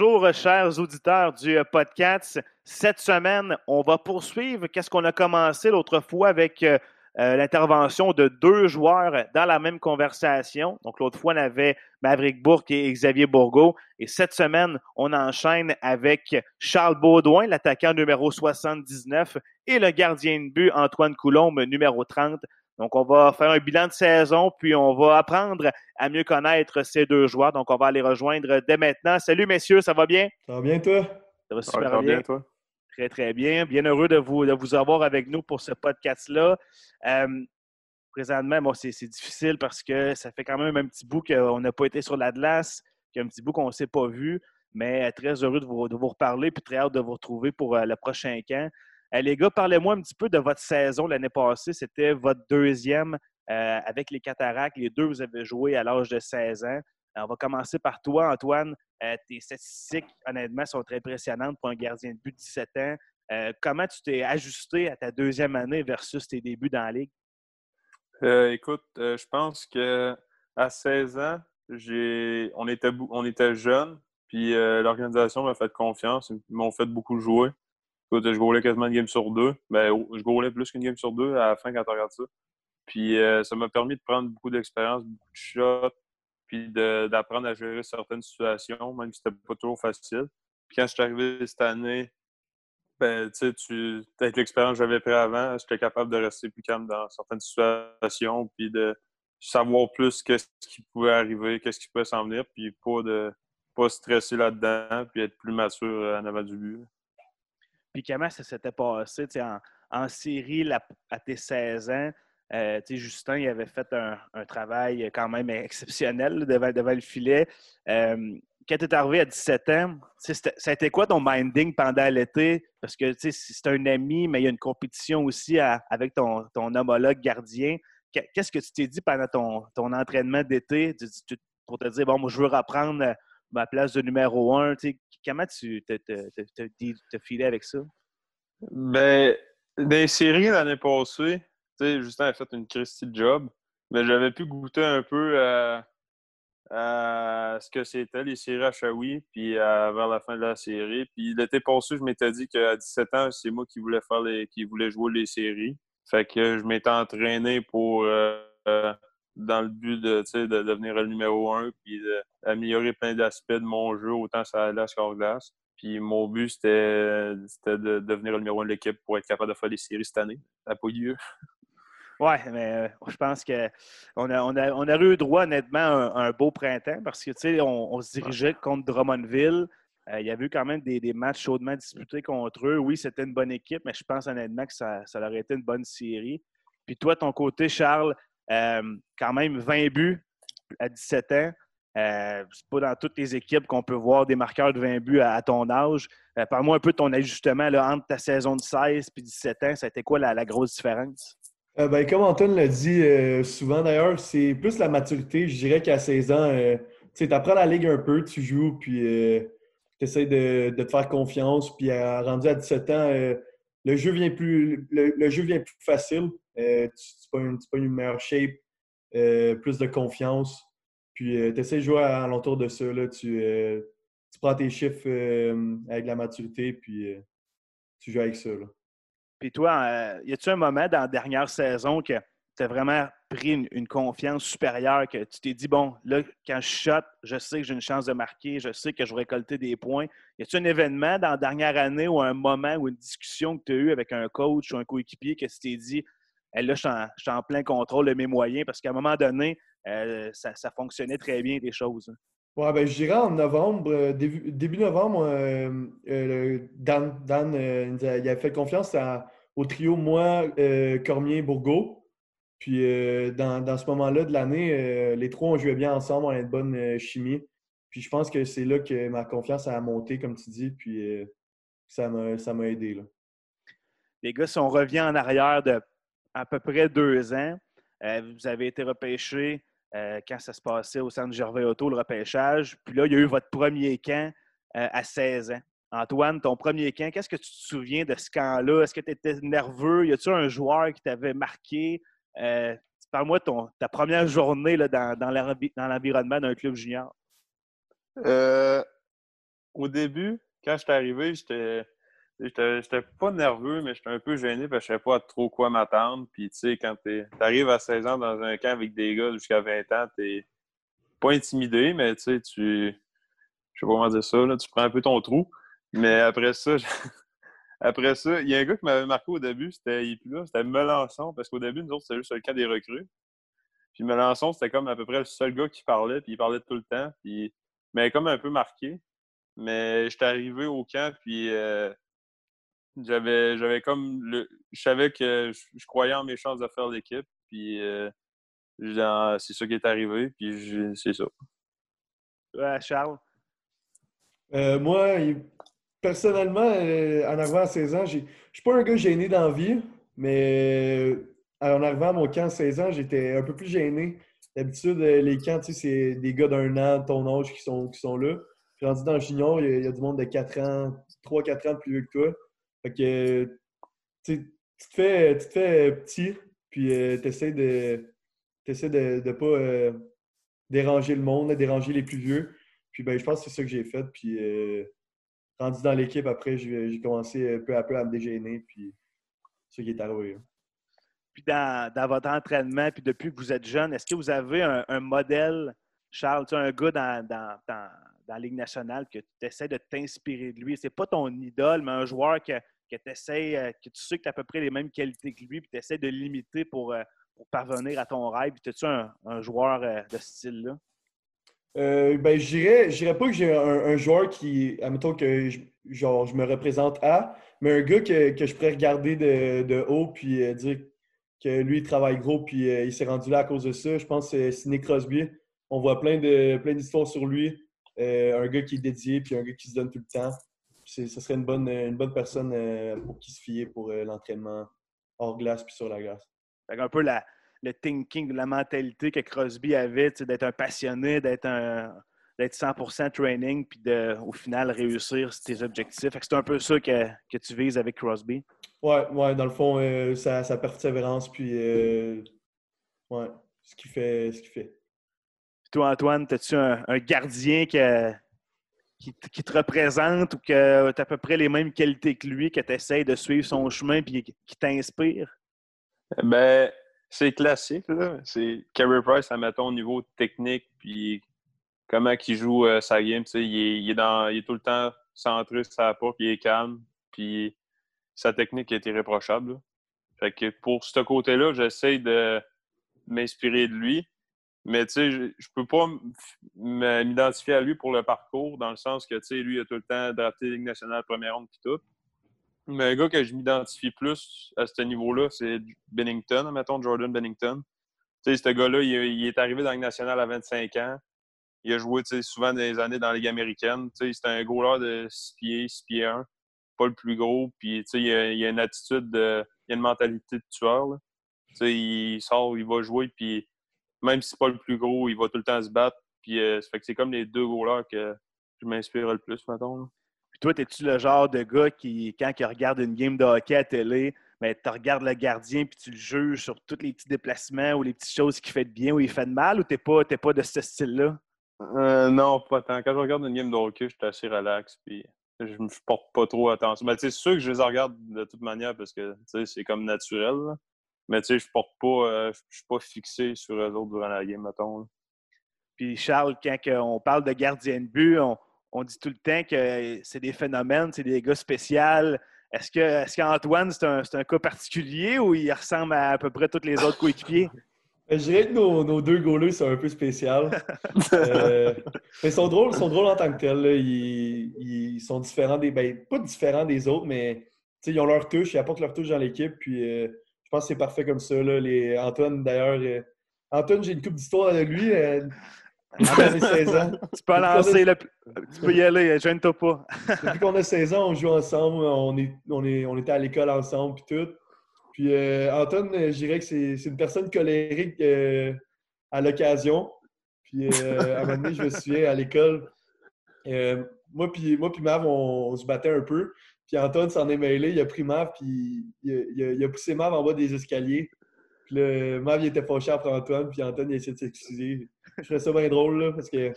Bonjour, chers auditeurs du euh, podcast. Cette semaine, on va poursuivre qu'est-ce qu'on a commencé l'autre fois avec euh, euh, l'intervention de deux joueurs dans la même conversation. Donc, l'autre fois, on avait Maverick Bourque et Xavier Bourgault. Et cette semaine, on enchaîne avec Charles Baudouin, l'attaquant numéro 79, et le gardien de but Antoine Coulombe, numéro 30. Donc, on va faire un bilan de saison, puis on va apprendre à mieux connaître ces deux joueurs. Donc, on va les rejoindre dès maintenant. Salut, messieurs, ça va bien? Ça va bien, toi? Ça va super bien. toi? Très, très bien. Bien heureux de vous, de vous avoir avec nous pour ce podcast-là. Euh, présentement, bon, c'est difficile parce que ça fait quand même un petit bout qu'on n'a pas été sur l'Atlas, qu'il y a un petit bout qu'on ne s'est pas vu, mais très heureux de vous, de vous reparler puis très hâte de vous retrouver pour euh, le prochain camp. Euh, les gars, parlez-moi un petit peu de votre saison l'année passée. C'était votre deuxième euh, avec les cataractes. Les deux, vous avez joué à l'âge de 16 ans. on va commencer par toi, Antoine. Euh, tes statistiques, honnêtement, sont très impressionnantes pour un gardien de but de 17 ans. comment tu t'es ajusté à ta deuxième année versus tes débuts dans la Ligue? écoute, je pense que à 16 ans, on était, on était jeunes, puis l'organisation m'a fait confiance, ils m'ont fait beaucoup jouer. Écoute, je goulais quasiment une game sur deux. Ben, je goulais plus qu'une game sur deux à la fin quand tu regardes ça. Puis euh, ça m'a permis de prendre beaucoup d'expérience, beaucoup de shots, puis d'apprendre à gérer certaines situations, même si c'était pas toujours facile. Puis quand je suis arrivé cette année, ben, tu avec l'expérience que j'avais pris avant, j'étais capable de rester plus calme dans certaines situations, puis de savoir plus qu'est-ce qui pouvait arriver, qu'est-ce qui pouvait s'en venir, puis pas de pas stresser là-dedans, puis être plus mature en avant du but. Puis comment ça s'était passé en, en à tes 16 ans? Euh, Justin il avait fait un, travail quand même exceptionnel devant, le filet. Euh, quand tu es arrivé à 17 ans, ça a été quoi ton minding pendant l'été? Parce que c'est un ami, mais il y a une compétition aussi avec ton, ton homologue gardien. Qu'est-ce que tu t'es dit pendant ton, ton entraînement d'été? Pour te dire, bon, moi, je veux reprendre ma place de numéro un? Comment tu te filé avec ça? Ben, les séries l'année passée, Justin a fait une Christie job, mais j'avais pu goûter un peu à, ce que c'était les séries à Shawi, puis vers la fin de la série. Puis l'été passé, je m'étais dit qu'à 17 ans, c'est moi qui voulais faire les, qui jouer les séries. Fait que je m'étais entraîné pour euh, dans le but de, de devenir le numéro un, puis d'améliorer plein d'aspects de mon jeu, autant sur la glace qu'hors glace. Puis mon but, c'était de devenir le numéro un de l'équipe pour être capable de faire les séries cette année. Ça n'a pas eu lieu. Oui, mais euh, je pense qu'on a, on a, on a eu droit, honnêtement, à un, beau printemps parce que, tu sais, on, se dirigeait contre Drummondville. Euh, il y avait eu quand même des, des, matchs chaudement disputés contre eux. Oui, c'était une bonne équipe, mais je pense honnêtement que ça, ça aurait été une bonne série. Puis toi, ton côté, Charles, quand même 20 buts à 17 ans. Euh, c'est pas dans toutes les équipes qu'on peut voir des marqueurs de 20 buts à, ton âge. Euh, parle-moi un peu de ton ajustement entre ta saison de 16 et 17 ans. Ça a été quoi la, grosse différence? ben, comme Antoine l'a dit souvent d'ailleurs, c'est plus la maturité. Je dirais qu'à 16 ans, tu apprends la ligue un peu, tu joues, puis tu essaies de, te faire confiance. Puis rendu à 17 ans, le jeu vient plus facile. Euh, tu, pas une, meilleure shape, euh, plus de confiance. Puis euh, tu essaies de jouer à, l'entour de ça. Là, tu, prends tes chiffres avec la maturité, puis tu joues avec ça. Puis toi, y a-tu un moment dans la dernière saison que tu as vraiment pris une, confiance supérieure, que tu t'es dit, bon, là, quand je shot, je sais que j'ai une chance de marquer, je sais que je vais récolter des points. Y a-tu un événement dans la dernière année ou un moment ou une discussion que tu as eue avec un coach ou un coéquipier que tu t'es dit, là, je suis, en, plein contrôle de mes moyens parce qu'à un moment donné, euh, ça, fonctionnait très bien, des choses. Hein. Ouais, ben, je dirais en novembre, euh, début, novembre, euh, Dan, Dan il a fait confiance au trio, moi, Cormier, Bourgault. Puis dans, ce moment-là de l'année, les trois, on jouait bien ensemble, on avait une bonne chimie. Puis je pense que c'est là que ma confiance a monté, comme tu dis, puis ça m'a aidé. Là. Les gars, si on revient en arrière de à peu près deux ans. Euh, vous avez été repêché euh, quand ça se passait au centre Gervais Auto, le repêchage. Puis là, il y a eu votre premier camp euh, à 16 ans. Antoine, ton premier camp, qu'est-ce que tu te souviens de ce camp-là? Est-ce que tu étais nerveux? Y a-t-il un joueur qui t'avait marqué? Parle-moi de ta première journée dans l'environnement d'un club junior. au début, quand je suis arrivé, j'étais. J'étais pas nerveux, mais j'étais un peu gêné parce que je savais pas trop quoi m'attendre. Puis, tu sais, quand tu arrives à 16 ans dans un camp avec des gars jusqu'à 20 ans, t'es pas intimidé, mais tu sais, tu. Je sais pas comment dire ça, là, tu prends un peu ton trou. Mais après ça, après ça, il y a un gars qui m'avait marqué au début, c'était c'était Melançon, parce qu'au début, nous autres, c'était juste le camp des recrues. Puis Melançon, c'était comme à peu près le seul gars qui parlait, puis il parlait tout le temps. Puis, mais comme un peu marqué. Mais j'étais arrivé au camp, puis euh, j'avais, j'avais comme le, je savais que je, croyais en mes chances de faire l'équipe. Puis euh, c'est ça qui est arrivé, puis c'est ça. Ouais, Charles? Euh, moi, personnellement, en arrivant à 16 ans, je suis pas un gars gêné dans vie, mais en arrivant à mon camp à 16 ans, j'étais un peu plus gêné. D'habitude, les camps, c'est des gars d'un an de ton âge qui sont, qui sont là. Puis rendu dans le junior, il y, a, du monde de 4 ans, 3-4 ans plus vieux que toi. Fait que tu te fais, tu te fais petit, puis euh, tu essaies de de ne pas euh, déranger le monde, déranger les plus vieux. Puis ben, je pense que c'est ça que j'ai fait. Puis euh, rendu dans l'équipe, après, j'ai commencé peu à peu à me dégêner. Puis c'est ce qui est arrivé. Puis dans, votre entraînement, puis depuis que vous êtes jeune, est-ce que vous avez un, modèle, Charles, tu as un gars dans, dans, dans, la Ligue nationale que tu essaies de t'inspirer de lui? C'est pas ton idole, mais un joueur que, que tu essaies, euh, que tu sais que tu as à peu près les mêmes qualités que lui, puis tu essaies de limiter pour, euh, pour parvenir à ton rêve. Puis as-tu un, un, joueur euh, de ce style-là? Euh, ben, je dirais, pas que j'ai un, joueur qui, admettons que je, genre, je me représente à, mais un gars que, que je pourrais regarder de, de haut puis dire que lui, il travaille gros, puis il s'est rendu là à cause de ça. Je pense que c'est Nick Crosby. On voit plein plein d'histoires sur lui. Euh, un gars qui est dédié, puis un gars qui se donne tout le temps. Ce serait une bonne, une bonne personne euh, pour qui se fier pour l'entraînement hors glace puis sur la glace. un peu la, le thinking, la mentalité que Crosby avait, d'être un passionné, d'être un, d'être 100% training, puis de, au final réussir tes objectifs. C'est un peu ça que, que, tu vises avec Crosby. Ouais, ouais, dans le fond, euh, sa, persévérance, puis euh, ouais, ce qu'il fait. Ce qu'il fait. Toi, Antoine, as-tu un, gardien qui, te représente ou que tu as à peu près les mêmes qualités que lui, que tu essaies de suivre son chemin et qui t'inspire? Ben, c'est classique, là. C'est Carey Price, admettons, au niveau technique, puis comment il joue euh, sa game. Il est, il, est dans, il est tout le temps centré sur sa porte, il est calme, puis sa technique est irréprochable. Fait que pour ce côté-là, j'essaie de m'inspirer de lui. Mais tu sais, je, je peux pas m'identifier à lui pour le parcours, dans le sens que tu sais, lui, il a tout le temps drafté Ligue nationale première ronde puis tout. Mais un gars que je m'identifie plus à ce niveau-là, c'est Bennington, mettons Jordan Bennington. Tu sais, ce gars-là, il, est arrivé dans Ligue nationale à 25 ans. Il a joué souvent des années dans la Ligue américaine. C'est un goaler de 6 pieds, 6 pieds 1. Pas le plus gros. Puis il a, il a une attitude, de, il a une mentalité de tueur. Là. Il sort, il va jouer. Puis même si c'est pas le plus gros, il va tout le temps se battre. Puis euh, c'est comme les deux goalers que je m'inspire le plus, maintenant. Puis toi, es-tu le genre de gars qui, quand il regarde une game de hockey à télé, mais tu regardes le gardien puis tu le juges sur tous les petits déplacements ou les petites choses qu'il fait de bien ou il fait de mal ou t'es pas, pas de ce style-là? Euh, non, pas tant. Quand je regarde une game de hockey, je suis assez relax, puis je me porte pas trop attention. Mais c'est sûr que je les regarde de toute manière parce que c'est comme naturel. Mais tu sais, je porte pas, euh, je suis pas fixé sur eux autres durant la game, mettons. Puis Charles, quand on parle de gardien de but, on, dit tout le temps que c'est des phénomènes, c'est des gars spéciaux. Est-ce que est-ce qu'Antoine, c'est un, un, cas particulier ou il ressemble à à peu près tous les autres coéquipiers? Je dirais que nos, deux goalers sont un peu spéciaux. Euh, mais ils sont drôles, sont drôles en tant que tels. Ils, sont différents des. Ben, pas différents des autres, mais ils ont leur touche, ils apportent leur touche dans l'équipe. Puis euh, pense que c'est parfait comme ça. Là. Les, Antoine, d'ailleurs, euh, Antoine, j'ai une coupe d'histoire avec lui. A 16 ans. Tu peux lancer, le... tu peux y aller, gêne-toi pas. Depuis qu'on a 16 ans, on joue ensemble, on, est, on, est, on était à l'école ensemble, puis tout. Puis euh, Antoine, euh, je dirais que c'est une personne colérique euh, à l'occasion. Puis à un moment donné, je me souviens à l'école, moi puis moi puis Mav, on, se battait un peu. Puis Antoine s'en est mêlé, il a pris Mav, puis il a, poussé Mav en bas des escaliers. Puis le Mav, il était fâché après Antoine, puis Antoine, il a essayé de s'excuser. Je trouvais ça bien drôle, là, parce que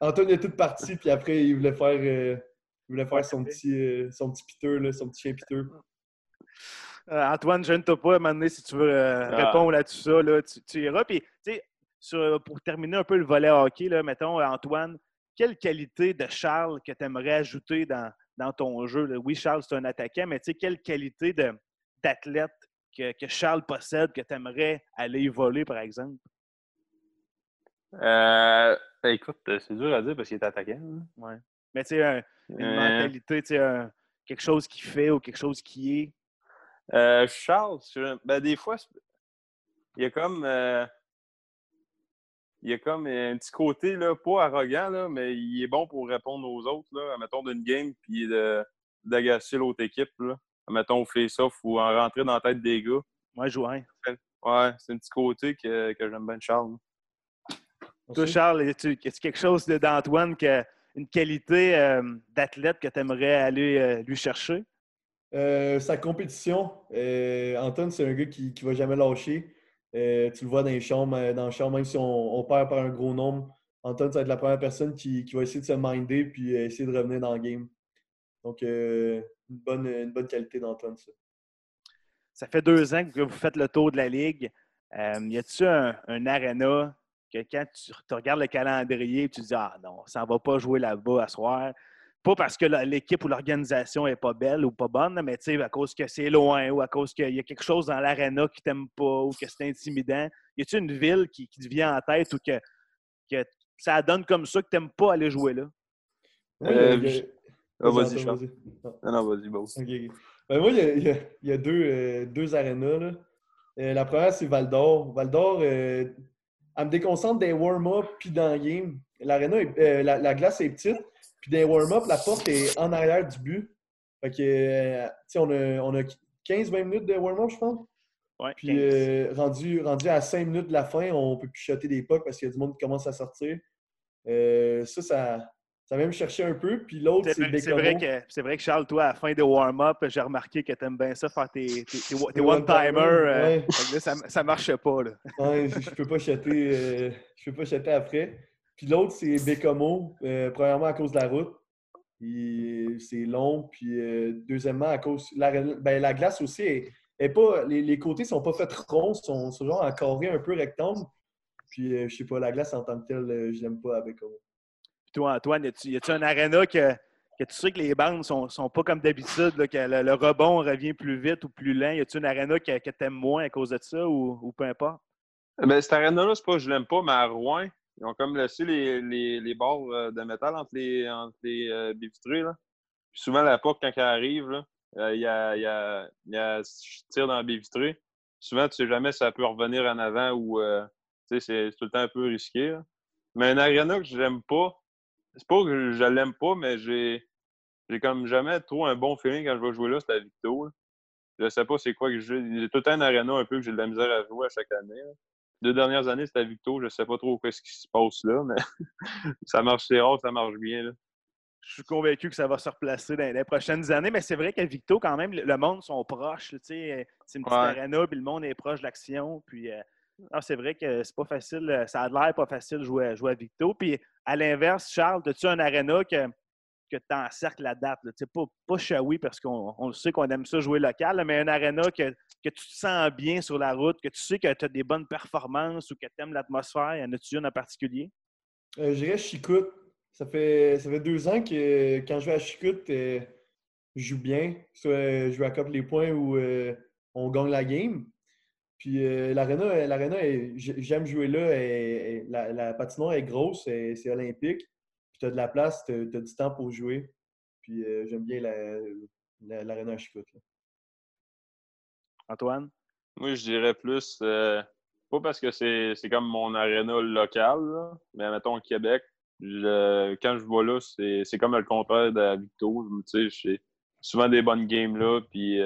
Antoine est toute partie, puis après, il voulait faire, euh, il voulait faire son, petit, euh, son petit piteux, là, son petit chien piteux. Euh, Antoine, je ne t'ai pas, à si tu veux ah. répondre à tout ça, là, tu, tu iras. Puis, tu sais, pour terminer un peu le volet hockey, là, mettons, Antoine, quelle qualité de Charles que tu aimerais ajouter dans, dans ton jeu? Oui, Charles, c'est un attaquant, mais tu sais, quelle qualité d'athlète que, que, Charles possède que tu aimerais aller voler, par exemple? Euh, ben, écoute, c'est dur à dire parce qu'il est attaquant. Hein. Ouais. Mais tu sais, une euh. mentalité, tu sais, quelque chose qui fait ou quelque chose qui est. Euh, Charles, ben, des fois, il y a comme. Il y a comme un petit côté, là, pas arrogant, là, mais il est bon pour répondre aux autres, là, mettons d'une game, puis d'agacer l'autre équipe, là. Mettons, face-off ou en rentrer dans la tête des gars. Ouais, jouer. Ouais, c'est un petit côté que, que j'aime bien de Charles. Toi, Charles, est-ce quelque chose d'Antoine, une qualité euh, d'athlète que tu aimerais aller euh, lui chercher? Euh, sa compétition. Antoine, c'est un gars qui ne va jamais lâcher. Tu le vois dans les chambres, dans les même si on, perd par un gros nombre. Antoine, ça va être la première personne qui, va essayer de se minder puis essayer de revenir dans le game. Donc, une, bonne, qualité d'Antoine, ça. Ça fait deux ans que vous faites le tour de la Ligue. y a-t-il un, un aréna que quand tu, regardes le calendrier, tu dis Ah non, ça ne va pas jouer là-bas à soir. Pas parce que l'équipe ou l'organisation n'est pas belle ou pas bonne, mais à cause que c'est loin ou à cause qu'il y a quelque chose dans l'aréna qui t'aime pas ou que c'est intimidant. Y a-t-il une ville qui, qui, te vient en tête ou que, que ça donne comme ça que tu n'aimes pas aller jouer là? Euh, ah, vas-y, Charles. Non, non, vas-y, bon. Ben, moi, il y a, deux, euh, deux arénas. Euh, la première, c'est Val d'Or. Val d'Or, elle me déconcentre des warm-up puis dans le game. Euh, la, glace est petite. Puis des warm-up, la porte est en arrière du but. Fait que, euh, on a, on a 15-20 minutes de warm-up, je pense. Ouais, puis euh, rendu, rendu à 5 minutes de la fin, on peut plus chuter des pucks parce qu'il y a du monde qui commence à sortir. ça, ça, ça vient me chercher un peu. Puis l'autre, c'est C'est vrai, que, c'est vrai que Charles, toi, à la fin des warm-up, j'ai remarqué que tu aimes bien ça, faire tes, tes, one-timers. Euh, ça, ça marchait pas. Là. ouais, je, peux pas chatter, euh, je peux pas chatter après. Puis l'autre, c'est Bécomo. Euh, premièrement, à cause de la route. C'est long. Puis deuxièmement, à cause. La, ben, la glace aussi est, pas. Les, les, côtés sont pas faits ronds, sont, sont genre en carré un peu rectangle. Puis je sais pas, la glace en tant que telle, je l'aime pas à Bécomo toi, Antoine, y a-tu un aréna que, que, tu sais que les bandes sont, sont pas comme d'habitude, que le, rebond revient plus vite ou plus lent? Y a-tu un aréna que, que tu aimes moins à cause de ça ou, peu importe? Ben, cet aréna-là, c'est pas que je l'aime pas, mais à Rouen, ils ont comme laissé les, les, les barres euh, de métal entre les, entre les euh, Là. Puis souvent, la porte, quand elle arrive, euh, il y, a, y, a, y a tire dans la baie vitrée. Souvent, tu sais jamais si ça peut revenir en avant ou c'est tout le temps un peu risqué. Mais un aréna que j'aime pas, c'est pas que je l'aime pas, mais j'ai j'ai comme jamais trop un bon feeling quand je vais jouer là, c'est à Victo. Je sais pas c'est quoi que j'ai. J'ai tout le temps un arena un peu que j'ai de la misère à jouer à chaque année. Deux dernières années, c'était à Victo. Je sais pas trop ce qui se passe là, mais ça marche, c'est rare, ça marche bien. Je suis convaincu que ça va se replacer dans les prochaines années, mais c'est vrai qu'à Victo, quand même, le monde sont proches. C'est une petite arena, puis le monde est proche de l'action. Puis euh, c'est vrai que c'est pas facile. Euh, ça a l'air pas facile de jouer, jouer à Victo. Puis à l'inverse, Charles, as-tu un aréna que, que tu encercles la date? Pas, pas Shawi parce qu'on sait qu'on aime ça jouer local, mais un aréna que, que, tu te sens bien sur la route, que tu sais que tu as des bonnes performances ou que tu aimes l'atmosphère. Y en a-tu une en particulier? Euh, je dirais Chicout. Ça fait, ça fait deux ans que quand je vais à Chicout, euh, je joue bien. Soit je raccorde les points ou on gagne la game. Puis euh, l'aréna, j'aime jouer là. la, patinoire est grosse, c'est olympique. Puis tu as de la place, tu as, du temps pour jouer. Puis euh, j'aime bien l'aréna à Chicoute. Antoine? Moi, je dirais plus, euh, pas parce que c'est comme mon aréna local, mais mettons au Québec, quand je vois là, c'est comme le contraire de Victo. J'ai souvent des bonnes games là, puis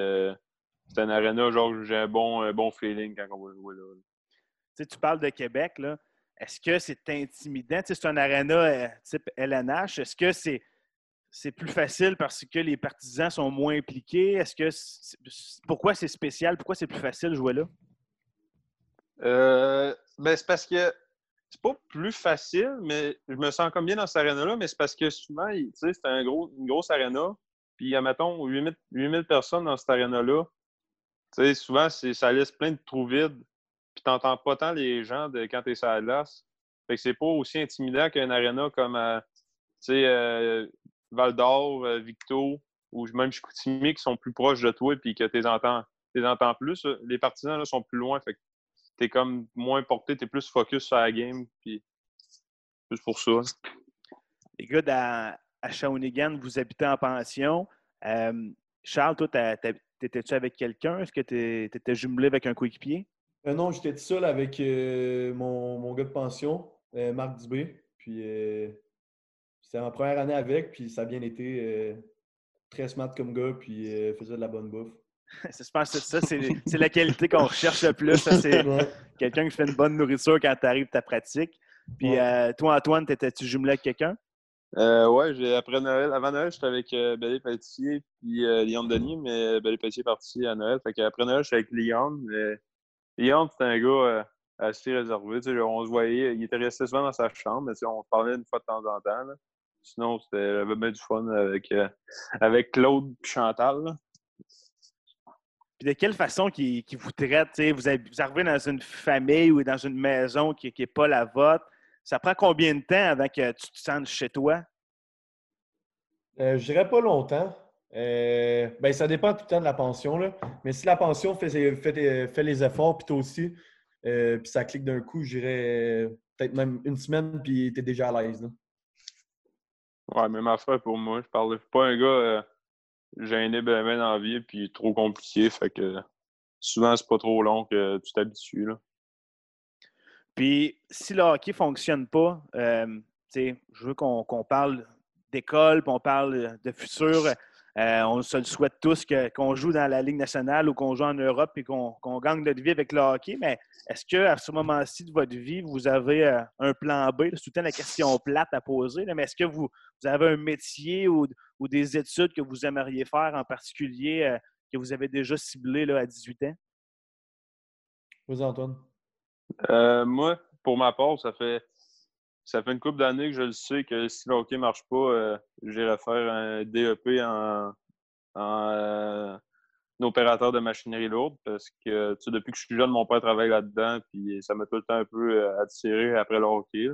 c'est un arena, genre, j'ai un bon, un bon feeling quand on va jouer là. Tu, tu parles de Québec, là. Est-ce que c'est intimidant? Tu c'est un arena euh, type LNH. Est-ce que c'est c'est plus facile parce que les partisans sont moins impliqués? Est-ce que pourquoi c'est spécial? Pourquoi c'est plus facile de jouer là? Euh, ben c'est parce que c'est pas plus facile, mais je me sens comme bien dans cette arène-là, mais c'est parce que souvent, c'est un gros, une grosse arène. Puis, admettons, 8000, 8000 personnes dans cette sais, souvent, ça laisse plein de trous vides. Puis, t'entends pas tant les gens quand t'es sur la glace. Fait que c'est pas aussi intimidant qu'une arène comme, sais, euh, Val d'Or, euh, Victo, ou même Chicoutimi, qui sont plus proches de toi, puis que tu entends, entends plus. Les partisans là, sont plus loin. Fait que t'es comme moins porté, t'es plus focus sur la game, puis plus pour ça. Les gars, à, à Shawinigan, vous habitez en pension. Euh, Charles, toi, t'étais-tu avec quelqu'un? Est-ce que tu étais jumelé avec un coéquipier? Euh, non, j'étais tout seul avec euh, mon, mon, gars de pension, Marc Dubé. Puis c'était ma première année avec, puis ça a bien été très smart comme gars, puis faisait de la bonne bouffe. Je pense que ça, c'est la qualité qu'on recherche le plus. C'est quelqu'un qui fait une bonne nourriture quand tu arrives ta pratique. Puis toi, Antoine, t'étais-tu jumelé avec quelqu'un? Euh, ouais, après Noël, avant Noël, j'étais avec euh, Belé Pelletier puis euh, Lyon Denis, mais Belé Pelletier est parti à Noël. Fait après Noël, j'étais avec Lyon. Mais Lyon, c'était un gars euh, assez réservé. on se voyait, il était resté souvent dans sa chambre, mais on se parlait une fois de temps en temps. Sinon, c'était bien du fun avec, avec Claude et Chantal. Puis de quelle façon qui, vous traite? Vous, vous arrivez dans une famille ou dans une maison qui n'est pas la vôtre ça prend combien de temps avant que tu te sentes chez toi? Euh, je dirais pas longtemps. Euh, ben, ça dépend tout le temps de la pension. Là. Mais si la pension fait, fait, les efforts, puis toi aussi, euh, puis ça clique d'un coup, je dirais peut-être même une semaine, puis tu es déjà à l'aise. Ouais, même affaire pour moi. Je parle pas un gars gêné ben, ben dans la vie, puis trop compliqué. Fait que souvent, c'est pas trop long que tu t'habitues. Puis, si le hockey ne fonctionne pas, euh, je veux qu'on parle d'école, qu'on parle de futur. Euh, on se le souhaite tous qu'on joue dans la Ligue nationale ou qu'on joue en Europe et qu'on gagne notre vie avec le hockey. Mais est-ce qu'à ce, moment-ci de votre vie, vous avez euh, un plan B? C'est tout le temps la question plate à poser. mais est-ce que vous, avez un métier ou, des études que vous aimeriez faire en particulier que vous avez déjà ciblé là, à 18 ans? Vous, Antoine. Euh, moi, pour ma part, ça fait ça fait une couple d'années que je le sais que si le hockey ne marche pas, euh, j'irai faire un DEP en, euh, opérateur de machinerie lourde parce que depuis que je suis jeune, mon père travaille là-dedans puis ça m'a tout le temps un peu attiré après le hockey.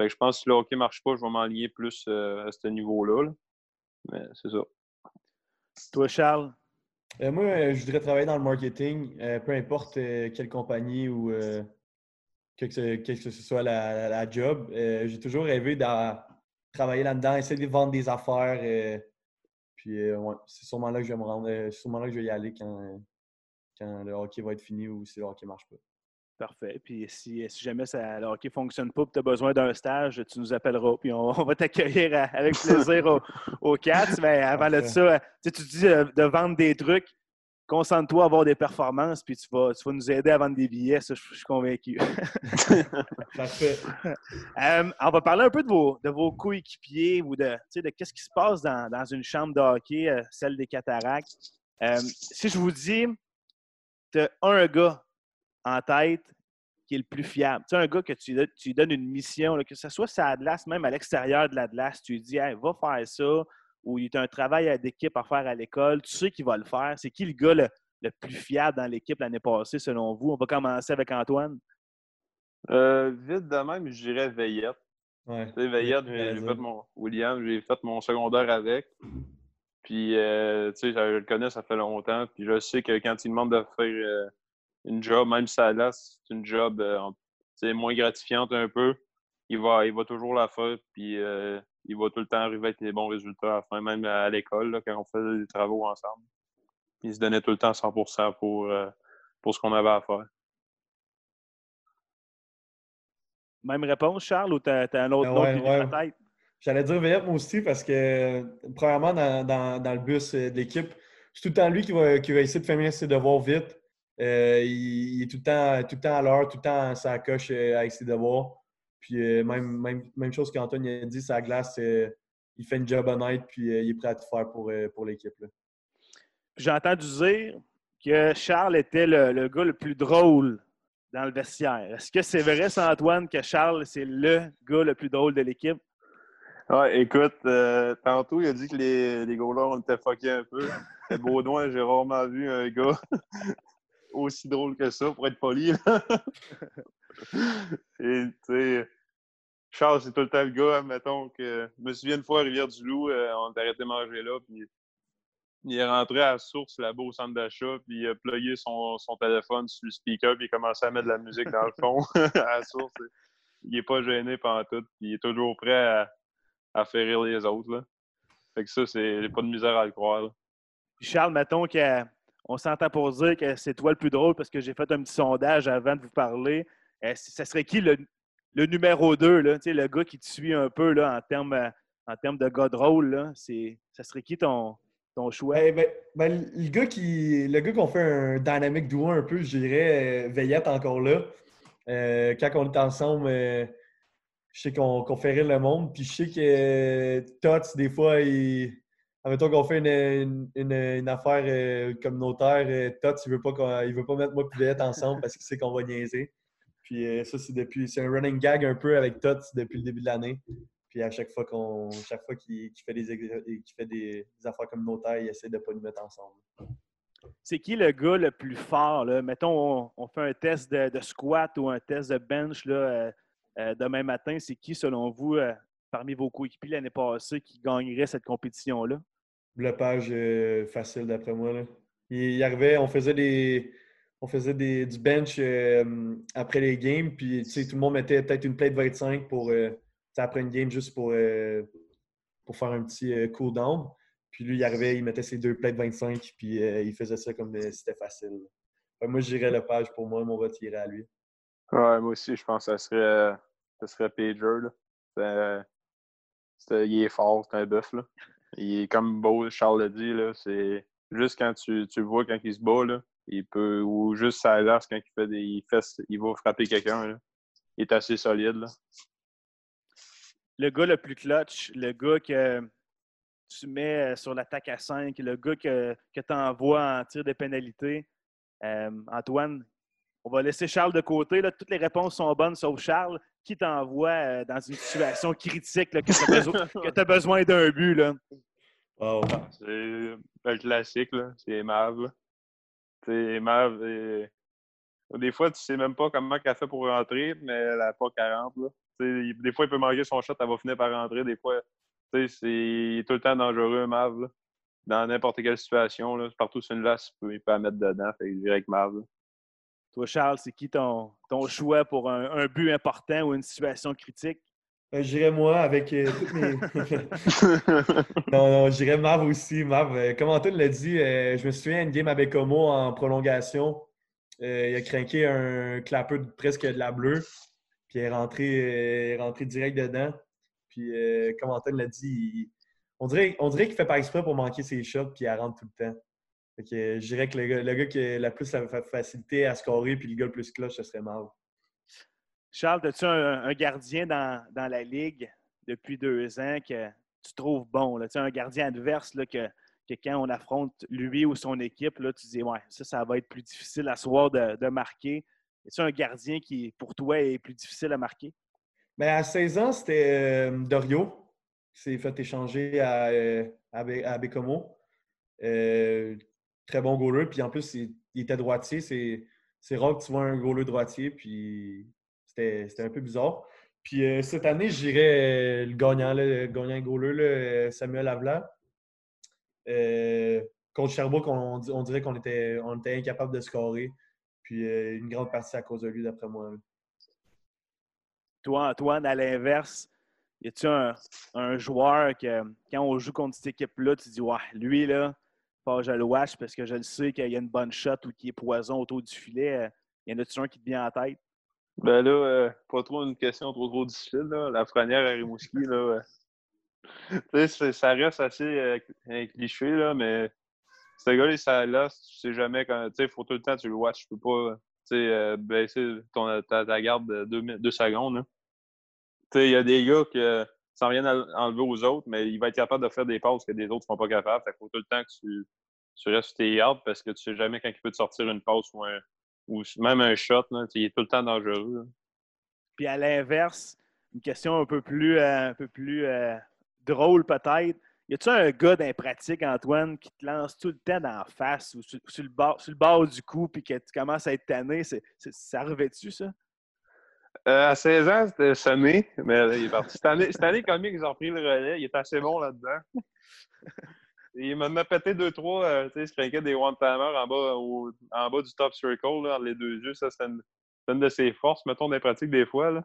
Fait je pense que si le hockey ne marche pas, je vais m'enligner plus à ce niveau-là. Mais c'est ça. Toi, Charles? moi, je voudrais travailler dans le marketing, peu importe quelle compagnie ou que ce, soit la, job. Euh, j'ai toujours rêvé de travailler là-dedans, essayer de vendre des affaires. Euh, puis euh, c'est sûrement là que je vais me rendre, c'est sûrement là que je vais y aller quand, quand le hockey va être fini ou si le hockey ne marche pas. Parfait. Puis si, jamais ça, le hockey ne fonctionne pas et tu as besoin d'un stage, tu nous appelleras. Puis on, va t'accueillir avec plaisir au, au CATS. Mais avant de ça, tu dis de vendre des trucs concentre-toi à avoir des performances, puis tu vas, tu vas nous aider à vendre des billets, ça, je, suis convaincu. Parfait. Euh, on va parler un peu de vos, de vos coéquipiers ou de, de qu'est-ce qui se passe dans, dans, une chambre de hockey, euh, celle des cataractes. Euh, si je vous dis, tu as un gars en tête qui est le plus fiable. Tu un gars que tu, tu lui donnes une mission, que ce soit sa glace, même à l'extérieur de la glace, tu lui dis, hey, va faire ça, ou il y a un travail d'équipe à faire à l'école, tu sais qu'il va le faire. C'est qui le gars le, plus fiable dans l'équipe l'année passée, selon vous? On va commencer avec Antoine. Euh, vite de même, je dirais Veillette. Ouais. Veillette, j'ai fait mon William, j'ai fait mon secondaire avec. Puis, euh, tu sais, je le connais, ça fait longtemps. Puis, je sais que quand il demande de faire euh, une job, même si là, c'est une job moins gratifiante un peu, il va, il va toujours la faire. Puis, il va tout le temps arriver avec des bons résultats à la fin, même à l'école, quand on faisait des travaux ensemble. Il se donnait tout le temps 100 pour, euh, pour ce qu'on avait à faire. Même réponse, Charles, ou tu as, un autre nom qui ouais. tête? J'allais dire VF moi aussi parce que, premièrement, dans, le bus euh, de l'équipe, c'est tout le temps lui qui va, qui va essayer de faire ses devoirs vite. Euh, il, est tout le temps, tout le temps à l'heure, tout le temps à sa coche avec ses devoirs. Puis euh, même, même, chose qu'Antoine a dit, sa glace, euh, il fait une job honnête, puis euh, il est prêt à tout faire pour, pour l'équipe. J'ai entendu dire que Charles était le, gars le plus drôle dans le vestiaire. Est-ce que c'est vrai, ça, Antoine, que Charles, c'est le gars le plus drôle de l'équipe? Ouais, écoute, euh, tantôt, il a dit que les, les goalers, on était fuckés un peu. Baudouin, j'ai rarement vu un gars aussi drôle que ça, pour être poli. Charles, c'est tout le temps le gars, mettons, que je me souviens une fois à Rivière-du-Loup, euh, on a arrêté de manger là, puis il est rentré à la source là-bas au centre d'achat, puis il a plugué son, son, téléphone sur le speaker, puis il a commencé à mettre de la musique dans le fond à la source. Il n'est pas gêné pendant tout, puis il est toujours prêt à, à faire rire les autres. Là. Fait que ça, c'est pas de misère à le croire. Charles, mettons qu'on s'entend pour dire que c'est toi le plus drôle parce que j'ai fait un petit sondage avant de vous parler. Euh, ça serait qui le, numéro 2, là, le gars qui te suit un peu là, en termes en termes de gars drôle? Là, ça serait qui ton, ton choix? Eh ben, ben, le gars qui le gars qu'on fait un dynamic duo un peu, je dirais euh, Veillette encore là. Euh, quand on est ensemble, je sais qu'on fait rire le monde. Puis je sais que Tots, des fois, il. Admettons qu'on fait une, une, affaire euh, communautaire, euh, Tots, il veut veut pas mettre moi et ensemble parce qu'il sait qu'on va niaiser. Puis euh, ça, c'est depuis. C'est un running gag un peu avec Tots depuis le début de l'année. Puis à chaque fois qu'on. Chaque fois qu'il fait, des, fait des, affaires communautaires, il essaie de pas nous mettre ensemble. C'est qui le gars le plus fort? Là? Mettons, on, fait un test de, de, squat ou un test de bench. Là, euh, demain matin, c'est qui, selon vous, euh, parmi vos coéquipiers l'année passée, qui gagnerait cette compétition-là? Le page euh, facile, d'après moi. Là. Il, arrivait, on faisait des. On faisait des, du bench après les games, puis tout le monde mettait peut-être une plate 25 pour après une game juste pour, pour faire un petit cool down. Puis lui, il arrivait, il mettait ses deux plates 25, puis il faisait ça comme c'était facile. moi, je dirais le page pour moi, mon vote irait à lui. Ouais, moi aussi, je pense que ça serait ce serait Pager. Là. il est fort, c'est un bœuf. Il est comme beau, Charles l'a dit, c'est juste quand tu, tu, le vois quand il se bat, là, il peut, ou juste sa l'air quand il fait des il, fait, il va frapper quelqu'un. Il est assez solide. Là. Le gars le plus clutch, le gars que tu mets euh, sur l'attaque à 5, le gars que, que tu envoies en tir de pénalité. Euh, Antoine, on va laisser Charles de côté. Là. Toutes les réponses sont bonnes sauf Charles qui t'envoie euh, dans une situation critique que tu as, besoin, d'un but? Là? Oh. C'est le classique, c'est Mav. Mav. Des fois, tu sais même pas comment elle fait pour rentrer, mais elle n'a pas 40. Là. Des fois, il peut manquer son shot, elle va finir par rentrer. Des fois, c'est tout le temps dangereux, Mav. Dans n'importe quelle situation, là, partout sur une glace, il peut, la mettre dedans. Fait que avec Mav. Toi, Charles, c'est qui ton, ton choix pour un, but important ou une situation critique? Euh, j'irais moi avec euh, toutes mes. non, non, j'irais Mav aussi. Mav, euh, comme Antoine l'a dit, je me souviens d'une game avec Homo en prolongation. il a craqué un clapeux presque de la bleue. Puis il est rentré, rentré direct dedans. Puis comme Antoine l'a dit, on dirait, on dirait qu'il fait pas exprès pour manquer ses shots, puis il rentre tout le temps. Fait je dirais que le gars, qui a la plus facilité à scorer puis le gars le plus cloche, ce serait Marv. Charles, as-tu un, gardien dans, la ligue depuis deux ans que tu trouves bon? Là? Un gardien adverse là, que, quand on affronte lui ou son équipe, là, tu dis Ouais, ça, ça va être plus difficile à soir de, de marquer. Est-ce un gardien qui, pour toi, est plus difficile à marquer? Bien, à 16 ans, c'était euh, Dorio qui s'est fait échanger à, euh, à Bécomo. Euh, très bon goaler. Puis en plus, il, était droitier. C'est rare que tu vois un goaler droitier. Puis c'était un peu bizarre. Puis euh, cette année, je dirais euh, le gagnant, le gagnant goaler, euh, Samuel Avla. contre Sherbrooke, on, dirait qu'on était, on était incapable de scorer. Puis une grande partie à cause de lui, d'après moi. Toi, Antoine, à l'inverse, y a-tu un, un, joueur que, quand on joue contre cette équipe-là, tu dis, ouais, lui, là, pas je le watch parce que je le sais qu'il y a une bonne shot ou qu'il est poison autour du filet. Euh, y en a-tu un qui te vient en tête? Ben là, euh, pas trop une question trop trop difficile. Là. La première à Rimouski, là. Euh, ça reste assez cliché, là, mais ce gars-là, ça là, tu sais jamais quand. Tu sais, il faut tout le temps tu le watch. Tu peux pas sais, baisser ton, ta, garde de deux, secondes. Il y a des gars qui sans rien enlever aux autres, mais il va être capable de faire des passes que des autres ne sont pas capables. Il faut tout le temps que tu, tu restes tes gardes parce que tu sais jamais quand il peut te sortir une passe ou un, ou même un shot, il est tout le temps dangereux. Puis à l'inverse, une question un peu plus, euh, un peu plus euh, drôle peut-être. Y a-tu un gars d'impratique, Antoine, qui te lance tout le temps dans la face ou sur, le, bord, sur le bord du cou puis que tu commences à être tanné? ça revêt-tu, ça? Euh, à 16 ans, c'était semé, mais il est parti. Cette année, cette année comique, ils ont pris le relais. Il est assez bon là-dedans. il m'a pété deux, trois, euh, tu sais, je craquait des one-timers en bas, en bas du top circle, les deux yeux. Ça, c'est une, de ses forces, mettons, des pratiques des fois. Là.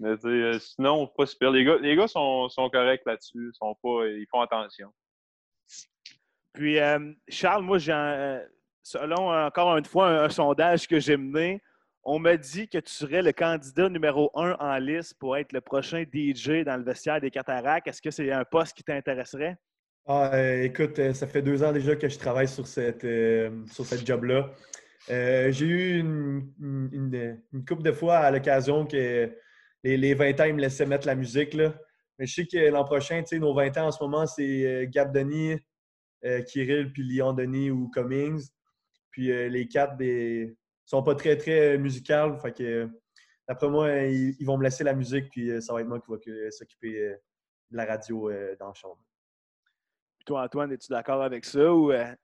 Mais euh, sinon, pas super. Les gars, les gars sont, corrects là-dessus. Ils, font attention. Puis, euh, Charles, moi, j'ai selon encore une fois un, sondage que j'ai mené, on m'a dit que tu serais le candidat numéro un en liste pour être le prochain DJ dans le vestiaire des Cataractes. Est-ce que c'est un poste qui t'intéresserait? Ah, euh, écoute, euh, ça fait deux ans déjà que je travaille sur cette, euh, sur cette job-là. j'ai eu une, une, couple de fois à l'occasion que les, les, 20 ans, ils me laissaient mettre la musique. Là. Mais je sais que l'an prochain, nos 20 ans en ce moment, c'est Gab Denis, Kirill, puis Leon Denis ou Cummings. Puis les quatre des sont pas très, très musicales. Fait que d'après moi, ils, ils, vont me laisser la musique, puis ça va être moi qui va s'occuper de la radio dans la chambre toi, Antoine, es-tu d'accord avec ça? Ou, euh?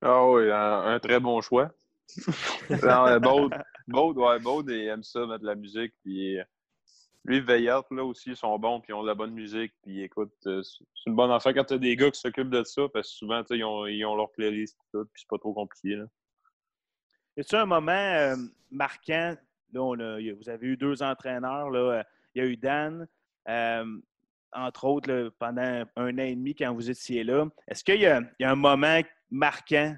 Ah oui, un, très bon choix. Baud, Baud, il aime ça, mettre de la musique. Puis, lui, Veillard, là aussi, ils sont bons, puis ils ont de la bonne musique. Puis écoute, euh, c'est une bonne affaire quand tu as des gars qui s'occupent de ça, parce que souvent, ils ont, ils ont leur playlist, puis c'est pas trop compliqué. Là. A un moment euh, marquant? Là, vous avez eu deux entraîneurs. Là, il y a eu Dan entre autres, pendant un an et demi quand vous étiez là. Est-ce qu'il y, a un moment marquant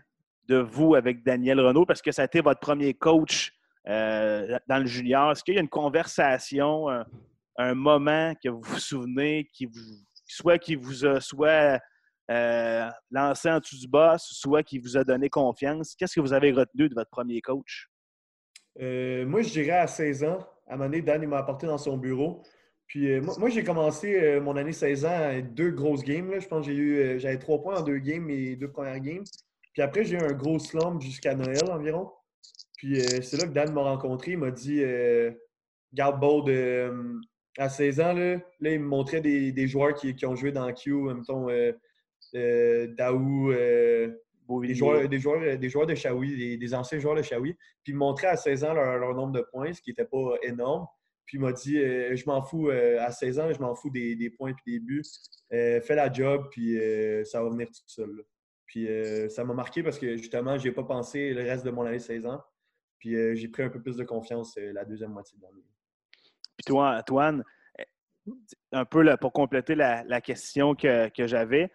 de vous avec Daniel Renault? Parce que ça a été votre premier coach euh, dans le junior? Est-ce qu'il y a une conversation, un, moment que vous vous souvenez, qui soit qui vous a soit euh, lancé en dessous du boss, soit qui vous a donné confiance? Qu'est-ce que vous avez retenu de votre premier coach? Euh, moi, je dirais à 16 ans. À un moment donné, Dan m'a apporté dans son bureau. Puis euh, moi, j'ai commencé euh, mon année 16 ans à deux grosses games. Je pense que j'ai eu euh, j'avais trois points en deux games, mes deux premières games. Puis après, j'ai eu un gros slump jusqu'à Noël environ. Puis c'est là que Dan m'a rencontré. Il m'a dit Garde Bold, à 16 ans, là, là, il me montrait des, joueurs qui, ont joué dans Q, mettons Daou, des joueurs, des, joueurs, des joueurs de Shawi, des, anciens joueurs de Shawi. Puis il me montrait à 16 ans leur, leur nombre de points, ce qui n'était pas énorme. Puis il m'a dit euh, Je m'en fous, euh, à 16 ans, je m'en fous des, points et des buts. Euh, fais la job, puis ça va venir tout seul. Puis ça m'a marqué parce que justement, je n'ai pas pensé le reste de mon année 16 ans. Puis j'ai pris un peu plus de confiance la deuxième moitié de l'année. Puis toi, Antoine, eh, un peu pour compléter la, question que, que j'avais,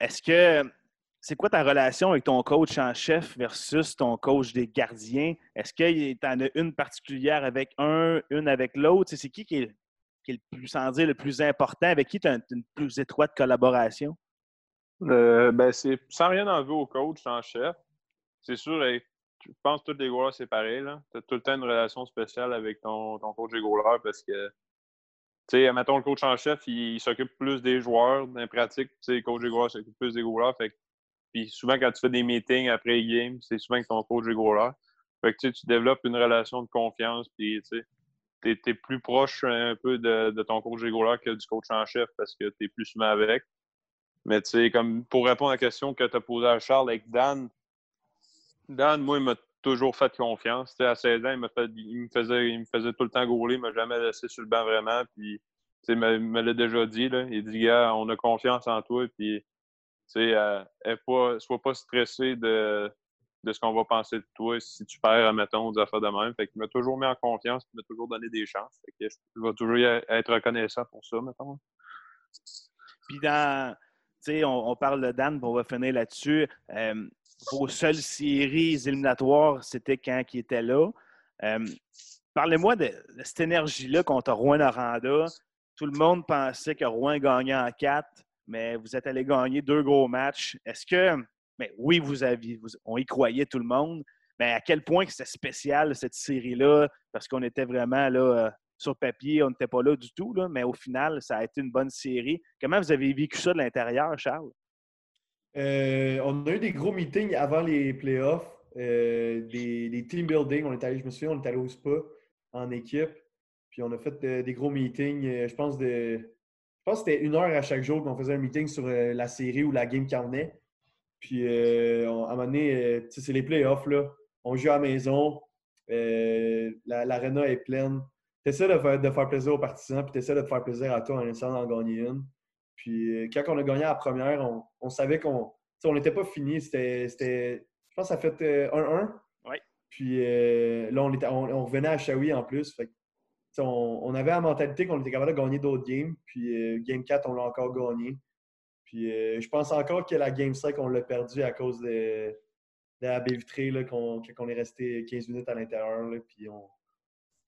est-ce que c'est quoi ta relation avec ton coach en chef versus ton coach des gardiens? Est-ce que tu en as une particulière avec un, une avec l'autre? C'est qui qui est, le plus, sans dire, le plus important? Avec qui tu as une, plus étroite collaboration? Euh, ben c'est sans rien enlever au coach en chef. C'est sûr, je pense que tous les joueurs, c'est pareil. Tu as tout le temps une relation spéciale avec ton, coach des joueurs parce que, tu sais, mettons, le coach en chef, il, s'occupe plus des joueurs. Dans la pratique, le coach des joueurs s'occupe plus des. Fait puis souvent, quand tu fais des meetings après game, c'est souvent que ton coach est gros. Fait que tu développes une relation de confiance, puis tu es, plus proche un peu de, ton coach goalers que du coach en chef parce que tu es plus souvent avec. Mais tu sais, comme pour répondre à la question que tu as posée à Charles avec Dan, Dan, moi, il m'a toujours fait confiance. à 16 ans, il, me, faisait, il me faisait tout le temps gauler, il m'a jamais laissé sur le banc vraiment. Puis, il me, l'a déjà dit. Il dit, gars, on a confiance en toi. Puis, sais, euh, pas, sois pas stressé de, de ce qu'on va penser de toi si tu perds, mettons, des affaires de même. Fait qu'il m'a toujours mis en confiance, il m'a toujours donné des chances. Fait que je vais toujours être reconnaissant pour ça, mettons. Puis dans, tu sais, on, parle de Dan, on va finir là-dessus. Euh, vos seules séries éliminatoires, c'était quand il était là. Euh, parlez-moi de, cette énergie-là contre Rouen-Noranda. Tout le monde pensait que Rouen gagnait en quatre mais vous êtes allé gagner deux gros matchs. Est-ce que, mais oui, vous aviez, on y croyait tout le monde, mais à quel point c'était spécial cette série-là, parce qu'on était vraiment là euh, sur papier, on n'était pas là du tout, mais au final, ça a été une bonne série. Comment vous avez vécu ça de l'intérieur, Charles? Euh, on a eu des gros meetings avant les playoffs. des, team building. On est allé, je me souviens, on est allé au spa en équipe. Puis on a fait des gros meetings. je pense de. Je pense que c'était une heure à chaque jour qu'on faisait un meeting sur la série ou la game qui en est. Puis à un moment donné, c'est les playoffs, là. On joue à la maison. L'aréna est pleine tu essaies de faire, de faire plaisir aux partisans, puis tu essaies de te faire plaisir à toi en essayant d'en gagner une. Puis euh, quand on a gagné la première, on, savait qu'on on n'était pas fini. C'était, je pense que ça a fait 1-1. Euh, oui. Puis euh, là, on, était, on, revenait à Shawi en plus. Fait, on, avait la mentalité qu'on était capable de gagner d'autres games. Puis Game 4, on l'a encore gagné. Puis je pense encore que la Game 5, on l'a perdu à cause de, la baie vitrée, qu'on, est resté 15 minutes à l'intérieur. Puis on,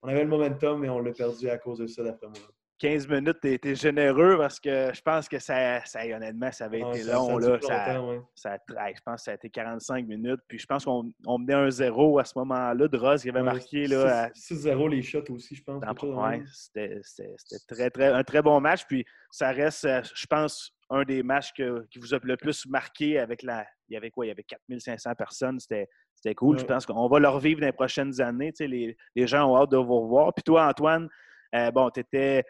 on avait le momentum, mais on l'a perdu à cause de ça, d'après moi. 15 minutes, tu été généreux parce que je pense que ça, ça honnêtement, ça avait été long. là, ça, je pense que ça a été 45 minutes. Puis je pense qu'on menait un zéro à ce moment-là. De Ross, qui avait marqué. 6-0 les shots aussi, je pense. C'était très, très, un très bon match. Puis ça reste, euh, je pense, un des matchs qui vous a le plus marqué avec la. Il y avait quoi? Il y avait 4500 personnes. C'était c'était cool. Je pense qu'on va le revivre dans les prochaines années. les, gens ont hâte de vous revoir. Puis toi, Antoine, euh, bon, tu étais,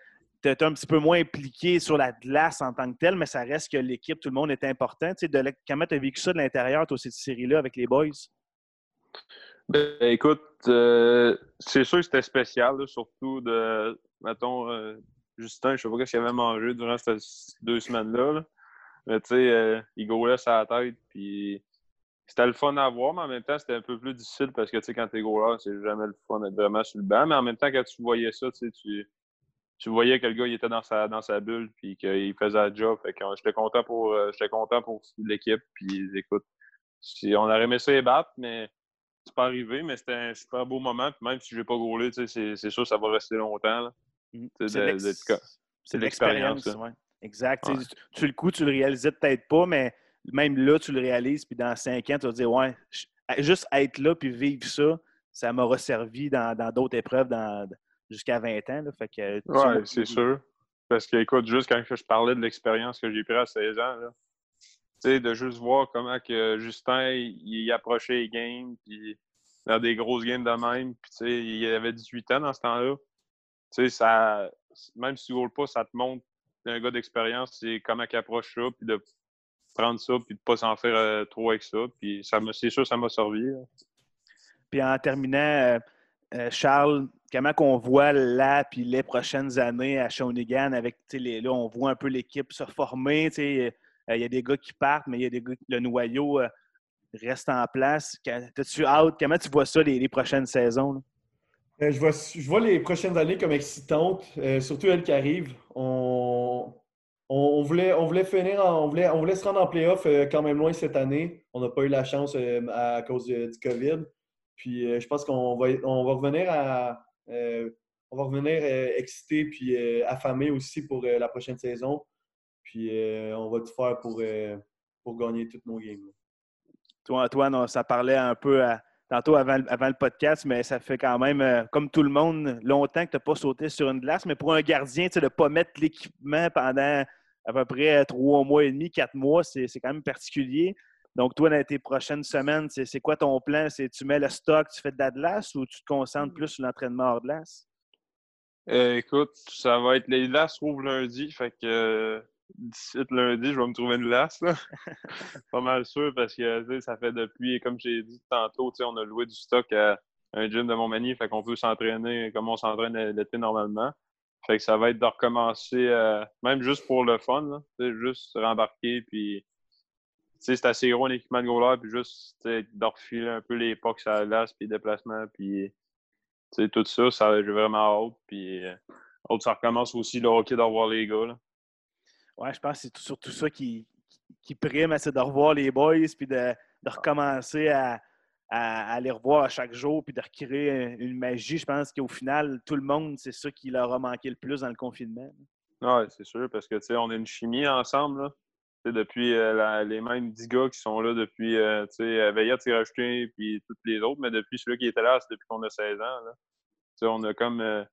un petit peu moins impliqué sur la glace en tant que tel, mais ça reste que l'équipe, tout le monde est important. de, comment tu as vécu ça de l'intérieur, toi, cette série-là, avec les boys? Ben, écoute, euh, c'est sûr que c'était spécial, surtout de, mettons, euh, Justin, je sais pas ce qu'il avait mangé durant ces deux semaines-là. Mais tu sais, il gaulait sa tête, puis c'était le fun à voir, mais en même temps, c'était un peu plus difficile parce que, tu sais, quand t'es goaler, c'est jamais le fun d'être vraiment sur le banc. Mais en même temps, quand tu voyais ça, tu sais, tu, voyais que le gars, il était dans sa, dans sa bulle puis qu'il faisait le job. Fait que j'étais content pour, euh, j'étais content pour l'équipe. Puis, écoute, si on aurait aimé ça et battre, mais c'est pas arrivé. Mais c'était un super beau moment. Puis même si je n'ai pas gaulé, tu sais, c'est sûr que ça va rester longtemps. C'est l'expérience. Exact. Tu, le coup, tu le réalisais peut-être pas, mais même là, tu le réalises, puis dans cinq ans, tu vas dire, ouais, juste être là puis vivre ça, ça m'aura servi dans d'autres épreuves jusqu'à 20 ans. Là, fait que, ouais, c'est sûr. Parce que, écoute, juste quand je parlais de l'expérience que j'ai prise à 16 ans, là, de juste voir comment que Justin, il, approchait les games, puis dans des grosses games de même, puis il avait 18 ans dans ce temps-là. Ça, même si tu ne pas, ça te montre un gars d'expérience, c'est comment il approche ça, puis de prendre ça puis de ne pas s'en faire euh, trop avec ça. Puis ça c'est sûr, ça m'a servi. Puis en terminant, euh, euh, Charles, comment qu'on voit là puis les prochaines années à Shawinigan avec les, là, on voit un peu l'équipe se former. Il y a des gars qui partent, mais il y a des gars, le noyau reste en place. tu out? Comment tu vois ça les, prochaines saisons? je, vois, je vois les prochaines années comme excitantes, surtout elles qui arrivent. On, on, voulait, on voulait finir, on, voulait, on voulait se rendre en playoff euh, quand même loin cette année. On n'a pas eu la chance euh, à cause du COVID. Puis euh, je pense qu'on va, on va revenir à, on va revenir excité puis affamé aussi pour la prochaine saison. Puis on va tout faire pour, pour gagner toutes nos games. Toi, Antoine, ça parlait un peu tantôt avant, avant, le podcast, mais ça fait quand même, comme tout le monde, longtemps que tu n'as pas sauté sur une glace. Mais pour un gardien, de ne pas mettre l'équipement pendant à peu près trois mois et demi, quatre mois, c'est quand même particulier. Donc, toi, dans tes prochaines semaines, c'est quoi ton plan? C'est tu mets le stock, tu fais de la glace ou tu te concentres plus sur l'entraînement hors glace? Euh, écoute, ça va être les glaces rouvrent lundi, fait que euh, d'ici lundi, je vais me trouver une glace. Pas mal sûr parce que ça fait depuis, comme j'ai dit tantôt, on a loué du stock à un gym de Montmagny, fait qu'on peut s'entraîner comme on s'entraîne l'été normalement. Fait que ça va être de recommencer, euh, même juste pour le fun, là, juste rembarquer, puis c'est assez gros un équipement de goaler, puis juste de refiler un peu les pucks à la glace, puis déplacement, puis tout ça, ça j'ai vraiment hâte. Puis euh, ça recommence aussi le hockey de revoir les gars. Là. Ouais, je pense que c'est surtout ça qui, qui prime, c'est de revoir les boys, puis de, de recommencer à, à, les revoir à chaque jour puis de recréer une magie. Je pense qu'au final, tout le monde, c'est ça qui leur a manqué le plus dans le confinement. Oui, c'est sûr, parce que on a une chimie ensemble. Depuis euh, les mêmes dix gars qui sont là depuis euh, Veillat, rajouté, puis tous les autres, mais depuis celui qui était là, c'est depuis qu'on a 16 ans. Là. On a comme euh,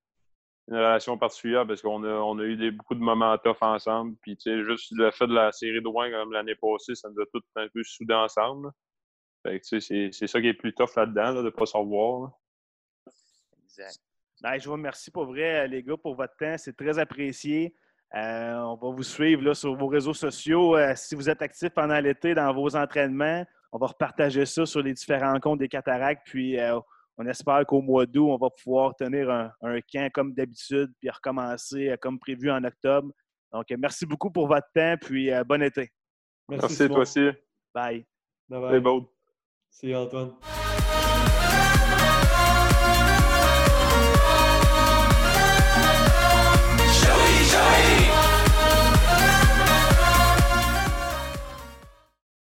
une relation particulière parce qu'on a, eu beaucoup de moments tough ensemble. Puis juste le fait de la série de Rouen comme l'année passée, ça nous a tous un peu soudés ensemble. c'est ça qui est plus tough là-dedans, de ne pas savoir. Exact. Ben, je vous remercie pour vrai, les gars, pour votre temps. C'est très apprécié. Euh, on va vous suivre là, sur vos réseaux sociaux. Euh, si vous êtes actif pendant l'été dans vos entraînements, on va repartager ça sur les différents comptes des cataractes. Puis euh, on espère qu'au mois d'août, on va pouvoir tenir un, camp comme d'habitude, puis recommencer comme prévu en octobre. Donc, merci beaucoup pour votre temps, puis bon été. Merci, toi aussi. Bye. Bye bye. C'est Antoine.